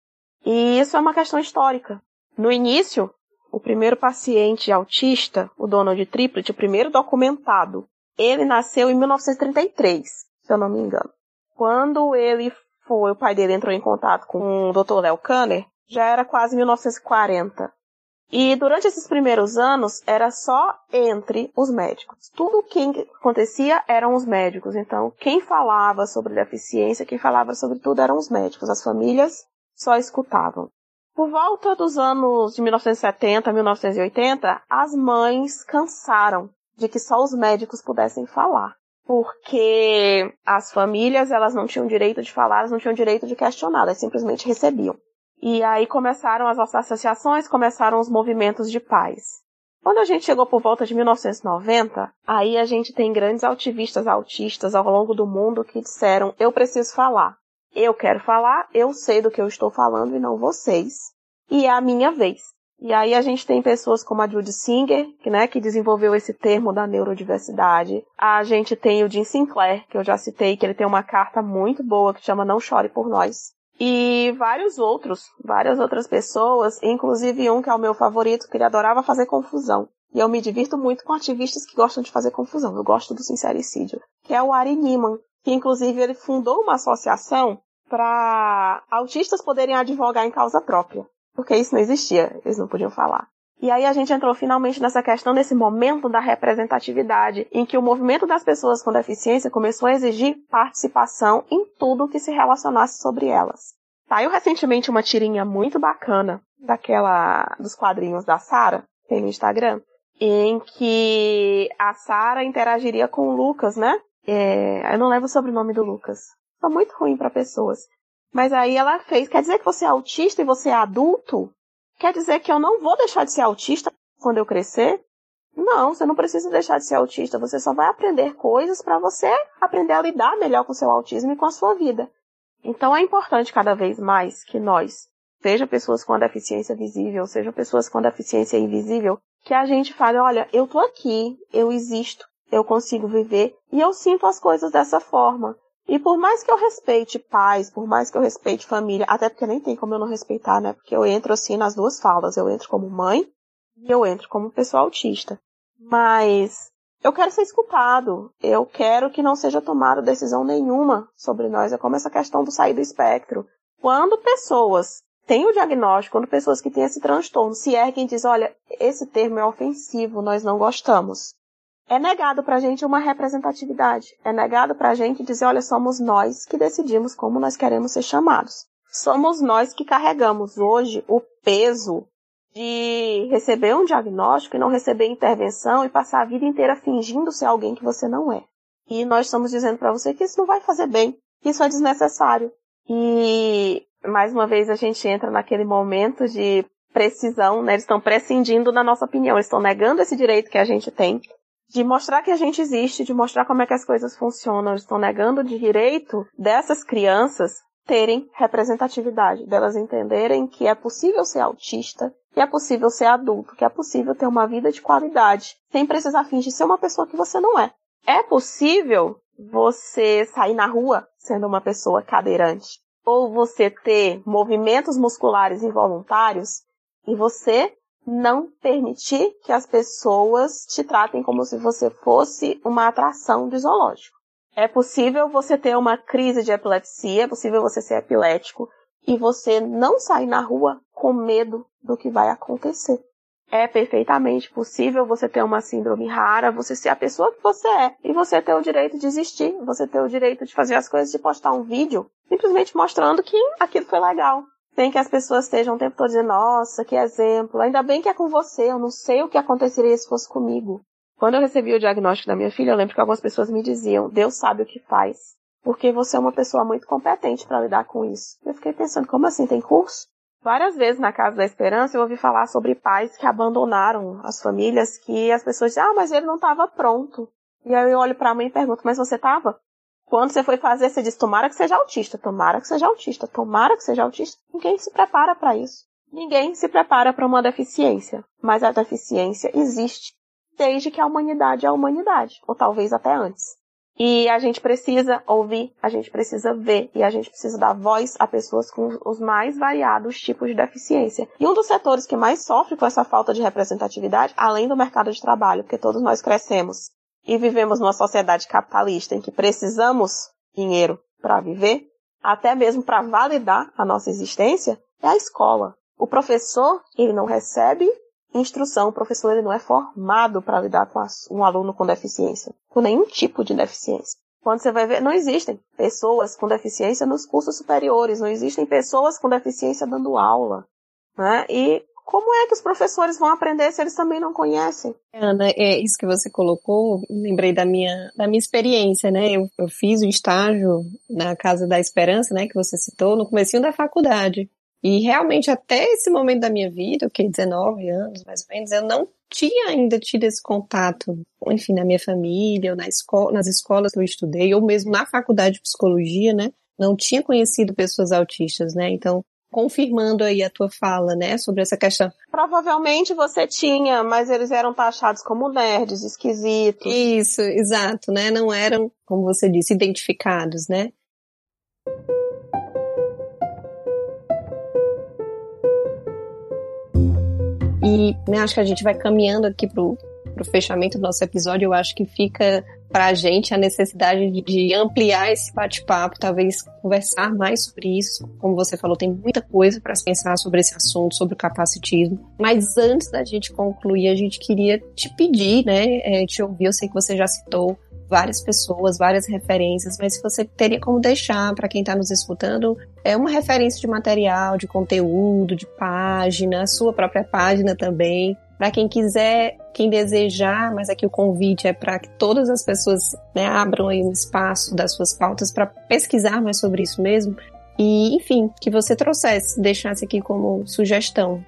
E isso é uma questão histórica. No início, o primeiro paciente autista, o Donald Triplet, o primeiro documentado, ele nasceu em 1933, se eu não me engano. Quando ele foi, o pai dele entrou em contato com o Dr. Léo Kanner, já era quase 1940. E durante esses primeiros anos era só entre os médicos. Tudo o que acontecia eram os médicos. Então, quem falava sobre deficiência, quem falava sobre tudo eram os médicos. As famílias só escutavam. Por volta dos anos de 1970, 1980, as mães cansaram de que só os médicos pudessem falar. Porque as famílias, elas não tinham direito de falar, elas não tinham direito de questionar, elas simplesmente recebiam. E aí começaram as associações, começaram os movimentos de paz. Quando a gente chegou por volta de 1990, aí a gente tem grandes ativistas autistas ao longo do mundo que disseram: eu preciso falar. Eu quero falar, eu sei do que eu estou falando e não vocês. E é a minha vez. E aí a gente tem pessoas como a Judy Singer, que, né, que desenvolveu esse termo da neurodiversidade. A gente tem o Jim Sinclair, que eu já citei, que ele tem uma carta muito boa que chama Não Chore por Nós. E vários outros, várias outras pessoas, inclusive um que é o meu favorito, que ele adorava fazer confusão. E eu me divirto muito com ativistas que gostam de fazer confusão. Eu gosto do sincericídio, que é o Ari Niemann, que inclusive ele fundou uma associação para autistas poderem advogar em causa própria. Porque isso não existia, eles não podiam falar. E aí a gente entrou finalmente nessa questão desse momento da representatividade, em que o movimento das pessoas com deficiência começou a exigir participação em tudo que se relacionasse sobre elas. Saiu recentemente uma tirinha muito bacana daquela dos quadrinhos da Sara, tem no Instagram, em que a Sara interagiria com o Lucas, né? É, eu não levo o sobrenome do Lucas. Tá muito ruim para pessoas. Mas aí ela fez, quer dizer que você é autista e você é adulto? Quer dizer que eu não vou deixar de ser autista quando eu crescer? Não, você não precisa deixar de ser autista, você só vai aprender coisas para você aprender a lidar melhor com o seu autismo e com a sua vida. Então é importante cada vez mais que nós, seja pessoas com deficiência visível, seja pessoas com deficiência invisível, que a gente fale, olha, eu tô aqui, eu existo, eu consigo viver e eu sinto as coisas dessa forma. E por mais que eu respeite pais, por mais que eu respeite família, até porque nem tem como eu não respeitar, né? Porque eu entro assim nas duas falas. Eu entro como mãe e eu entro como pessoa autista. Mas eu quero ser escutado. Eu quero que não seja tomada decisão nenhuma sobre nós. É como essa questão do sair do espectro. Quando pessoas têm o diagnóstico, quando pessoas que têm esse transtorno se erguem e dizem, olha, esse termo é ofensivo, nós não gostamos é negado para a gente uma representatividade. É negado para a gente dizer, olha, somos nós que decidimos como nós queremos ser chamados. Somos nós que carregamos hoje o peso de receber um diagnóstico e não receber intervenção e passar a vida inteira fingindo ser alguém que você não é. E nós estamos dizendo para você que isso não vai fazer bem, que isso é desnecessário. E mais uma vez a gente entra naquele momento de precisão, né? Eles estão prescindindo da nossa opinião, eles estão negando esse direito que a gente tem de mostrar que a gente existe, de mostrar como é que as coisas funcionam. Eles estão negando o direito dessas crianças terem representatividade, delas entenderem que é possível ser autista, que é possível ser adulto, que é possível ter uma vida de qualidade, sem precisar fingir ser uma pessoa que você não é. É possível você sair na rua sendo uma pessoa cadeirante, ou você ter movimentos musculares involuntários e você não permitir que as pessoas te tratem como se você fosse uma atração de zoológico. É possível você ter uma crise de epilepsia, é possível você ser epilético e você não sair na rua com medo do que vai acontecer. É perfeitamente possível você ter uma síndrome rara, você ser a pessoa que você é e você ter o direito de existir, você ter o direito de fazer as coisas, de postar um vídeo simplesmente mostrando que aquilo foi legal, sem que as pessoas estejam o tempo todo dizendo, nossa, que exemplo, ainda bem que é com você, eu não sei o que aconteceria se fosse comigo. Quando eu recebi o diagnóstico da minha filha, eu lembro que algumas pessoas me diziam, Deus sabe o que faz, porque você é uma pessoa muito competente para lidar com isso. Eu fiquei pensando, como assim, tem curso? Várias vezes na Casa da Esperança eu ouvi falar sobre pais que abandonaram as famílias, que as pessoas dizem, ah, mas ele não estava pronto. E aí eu olho para a mãe e pergunto, mas você estava? Quando você foi fazer, você diz: tomara que seja autista, tomara que seja autista, tomara que seja autista. Ninguém se prepara para isso. Ninguém se prepara para uma deficiência. Mas a deficiência existe desde que a humanidade é a humanidade, ou talvez até antes. E a gente precisa ouvir, a gente precisa ver e a gente precisa dar voz a pessoas com os mais variados tipos de deficiência. E um dos setores que mais sofre com essa falta de representatividade, além do mercado de trabalho, porque todos nós crescemos e vivemos numa sociedade capitalista em que precisamos dinheiro para viver, até mesmo para validar a nossa existência, é a escola. O professor, ele não recebe instrução, o professor ele não é formado para lidar com um aluno com deficiência, com nenhum tipo de deficiência. Quando você vai ver, não existem pessoas com deficiência nos cursos superiores, não existem pessoas com deficiência dando aula. Né? E como é que os professores vão aprender se eles também não conhecem? Ana, é isso que você colocou, lembrei da minha, da minha experiência, né? Eu, eu fiz o estágio na Casa da Esperança, né, que você citou, no começo da faculdade. E realmente até esse momento da minha vida, que 19 anos mais ou menos, eu não tinha ainda tido esse contato, enfim, na minha família, ou na escola, nas escolas que eu estudei, ou mesmo na faculdade de psicologia, né? Não tinha conhecido pessoas autistas, né? Então, confirmando aí a tua fala, né, sobre essa questão. Provavelmente você tinha, mas eles eram taxados como nerds, esquisitos. Isso, exato, né? Não eram, como você disse, identificados, né? E né, acho que a gente vai caminhando aqui pro, pro fechamento do nosso episódio. Eu acho que fica pra gente a necessidade de, ampliar esse bate-papo, talvez conversar mais sobre isso. Como você falou, tem muita coisa para pensar sobre esse assunto, sobre o capacitismo. Mas antes da gente concluir, a gente queria te pedir, né, é, te ouvir. Eu sei que você já citou várias pessoas, várias referências, mas se você teria como deixar para quem está nos escutando é uma referência de material, de conteúdo, de página, a sua própria página também, para quem quiser, quem desejar, mas aqui o convite é para que todas as pessoas né, abram aí um espaço das suas pautas para pesquisar mais sobre isso mesmo. E, enfim, que você trouxesse, deixasse aqui como sugestão.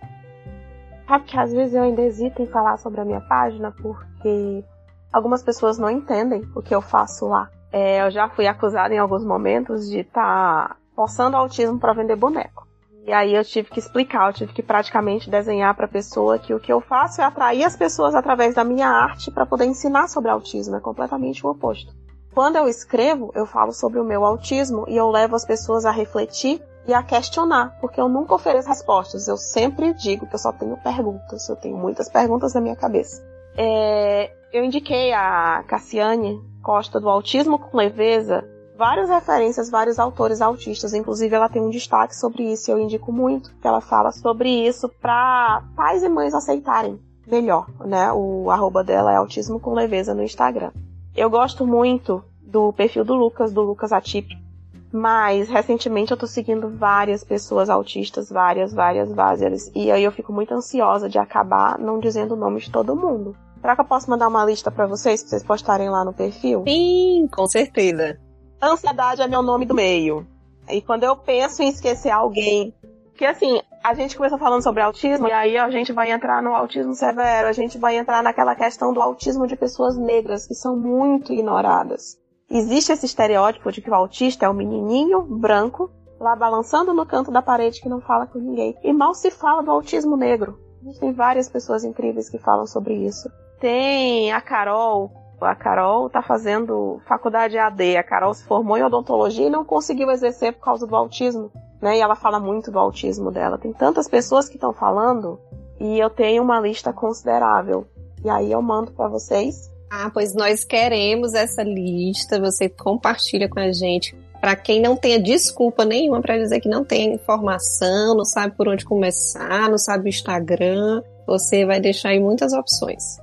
Sabe que às vezes eu ainda hesito em falar sobre a minha página porque algumas pessoas não entendem o que eu faço lá. É, eu já fui acusada em alguns momentos de estar tá forçando autismo para vender boneco. E aí eu tive que explicar, eu tive que praticamente desenhar para a pessoa que o que eu faço é atrair as pessoas através da minha arte para poder ensinar sobre autismo, é completamente o oposto. Quando eu escrevo, eu falo sobre o meu autismo e eu levo as pessoas a refletir e a questionar, porque eu nunca ofereço respostas, eu sempre digo que eu só tenho perguntas, eu tenho muitas perguntas na minha cabeça. É, eu indiquei a Cassiane Costa do Autismo com Leveza várias referências, vários autores autistas, inclusive ela tem um destaque sobre isso e eu indico muito que ela fala sobre isso para pais e mães aceitarem melhor, né? O arroba dela é Autismo com Leveza no Instagram. Eu gosto muito do perfil do Lucas, do Lucas Atípico, mas recentemente eu tô seguindo várias pessoas autistas, várias, várias, várias, e aí eu fico muito ansiosa de acabar não dizendo o nome de todo mundo. Será que eu posso mandar uma lista para vocês, pra vocês postarem lá no perfil? Sim, com certeza. Ansiedade é meu nome do meio. E quando eu penso em esquecer alguém, que assim, a gente começou falando sobre autismo, e aí a gente vai entrar no autismo severo, a gente vai entrar naquela questão do autismo de pessoas negras, que são muito ignoradas. Existe esse estereótipo de que o autista é o menininho branco, lá balançando no canto da parede que não fala com ninguém. E mal se fala do autismo negro. A gente tem várias pessoas incríveis que falam sobre isso. Tem a Carol. A Carol tá fazendo faculdade AD. A Carol se formou em odontologia e não conseguiu exercer por causa do autismo. Né? E ela fala muito do autismo dela. Tem tantas pessoas que estão falando e eu tenho uma lista considerável. E aí eu mando para vocês. Ah, pois nós queremos essa lista. Você compartilha com a gente. Para quem não tenha desculpa nenhuma para dizer que não tem informação, não sabe por onde começar, não sabe o Instagram, você vai deixar aí muitas opções.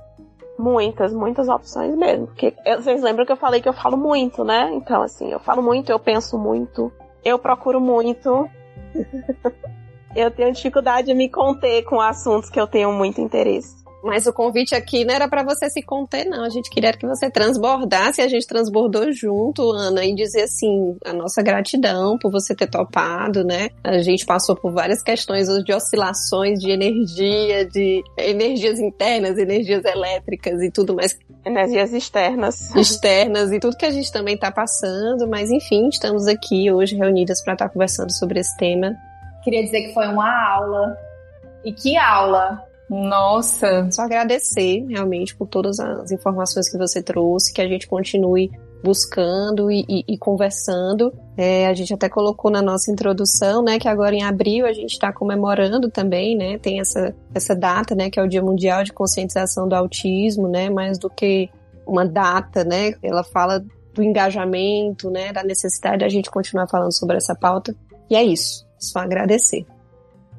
Muitas, muitas opções mesmo. Porque vocês lembram que eu falei que eu falo muito, né? Então, assim, eu falo muito, eu penso muito, eu procuro muito. eu tenho dificuldade de me conter com assuntos que eu tenho muito interesse. Mas o convite aqui não era para você se conter, não. A gente queria que você transbordasse, a gente transbordou junto, Ana, e dizer assim, a nossa gratidão por você ter topado, né? A gente passou por várias questões de oscilações de energia, de energias internas, energias elétricas e tudo mais. Energias externas. Externas e tudo que a gente também está passando, mas enfim, estamos aqui hoje reunidas para estar tá conversando sobre esse tema. Queria dizer que foi uma aula. E que aula! Nossa, só agradecer realmente por todas as informações que você trouxe, que a gente continue buscando e, e, e conversando. É, a gente até colocou na nossa introdução, né, que agora em abril a gente está comemorando também, né, tem essa, essa data, né, que é o Dia Mundial de Conscientização do Autismo, né, mais do que uma data, né, ela fala do engajamento, né, da necessidade da gente continuar falando sobre essa pauta. E é isso, só agradecer.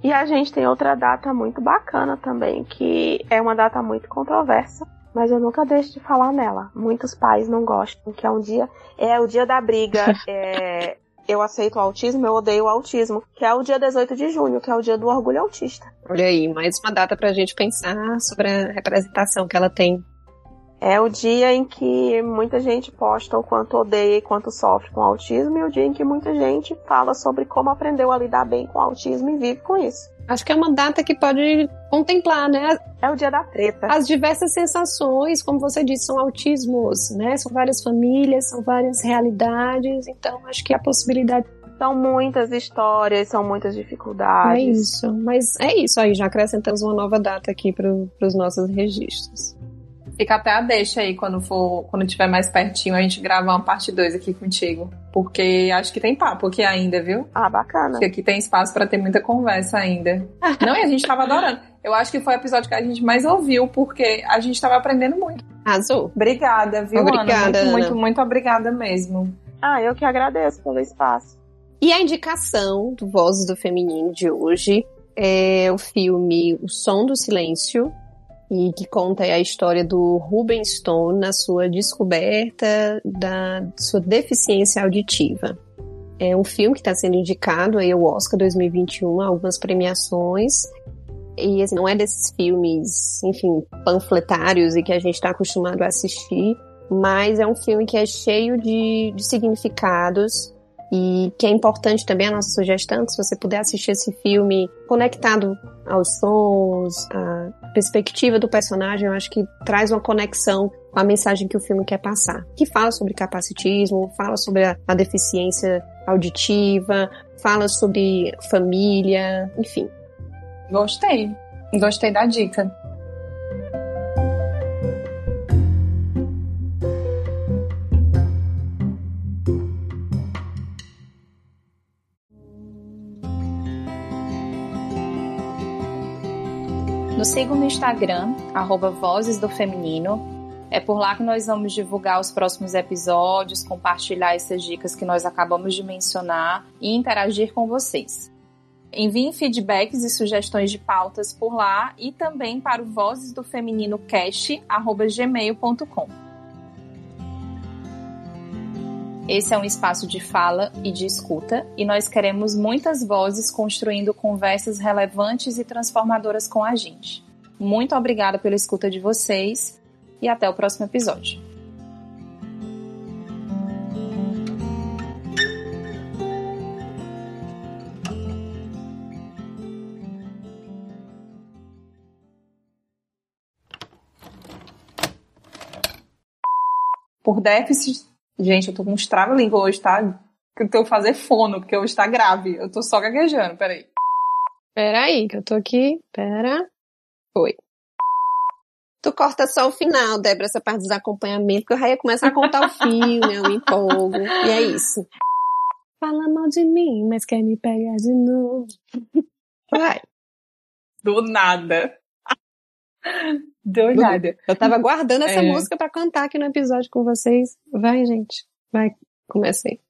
E a gente tem outra data muito bacana também, que é uma data muito controversa, mas eu nunca deixo de falar nela. Muitos pais não gostam, que é um dia, é o dia da briga, é, eu aceito o autismo, eu odeio o autismo, que é o dia 18 de junho, que é o dia do orgulho autista. Olha aí, mais uma data pra gente pensar sobre a representação que ela tem é o dia em que muita gente posta o quanto odeia e quanto sofre com autismo e o dia em que muita gente fala sobre como aprendeu a lidar bem com autismo e vive com isso. Acho que é uma data que pode contemplar, né? É o dia da treta. As diversas sensações, como você disse, são autismos, né? São várias famílias, são várias realidades, então acho que a possibilidade são muitas histórias, são muitas dificuldades. É isso, mas é isso aí, já acrescentamos uma nova data aqui para os nossos registros. Fica até a deixa aí quando for, quando tiver mais pertinho, a gente gravar uma parte 2 aqui contigo. Porque acho que tem papo aqui ainda, viu? Ah, bacana. Porque aqui tem espaço para ter muita conversa ainda. Não, e a gente tava adorando. Eu acho que foi o episódio que a gente mais ouviu, porque a gente tava aprendendo muito. Azul. Obrigada, viu, obrigada, Ana? Muito, Ana. muito, muito obrigada mesmo. Ah, eu que agradeço pelo espaço. E a indicação do Vozes do Feminino de hoje é o filme O Som do Silêncio, e que conta a história do Ruben Stone na sua descoberta da sua deficiência auditiva. É um filme que está sendo indicado aí ao Oscar 2021, algumas premiações. E assim, não é desses filmes, enfim, panfletários e que a gente está acostumado a assistir, mas é um filme que é cheio de, de significados e que é importante também a nossa sugestão, que se você puder assistir esse filme conectado aos sons, à perspectiva do personagem, eu acho que traz uma conexão com a mensagem que o filme quer passar. Que fala sobre capacitismo, fala sobre a, a deficiência auditiva, fala sobre família, enfim. Gostei. Gostei da dica. Nos sigam no Instagram, arroba Vozes do Feminino. É por lá que nós vamos divulgar os próximos episódios, compartilhar essas dicas que nós acabamos de mencionar e interagir com vocês. Enviem feedbacks e sugestões de pautas por lá e também para o Vozes do Feminino Cast, arroba gmail.com. Esse é um espaço de fala e de escuta, e nós queremos muitas vozes construindo conversas relevantes e transformadoras com a gente. Muito obrigada pela escuta de vocês e até o próximo episódio. Por déficit Gente, eu tô com uns trava-língua hoje, tá? Que eu tô fazer fono, porque hoje tá grave. Eu tô só gaguejando, peraí. Peraí, que eu tô aqui. Pera. Foi. Tu corta só o final, Débora, essa parte dos acompanhamentos, porque eu já ia começar a contar o filme, eu me empolgo. E é isso. Fala mal de mim, mas quer me pegar de novo. Vai. Do nada. Do nada. Eu tava guardando essa É. música pra cantar aqui no episódio com vocês. Vai, gente. Vai, comecei.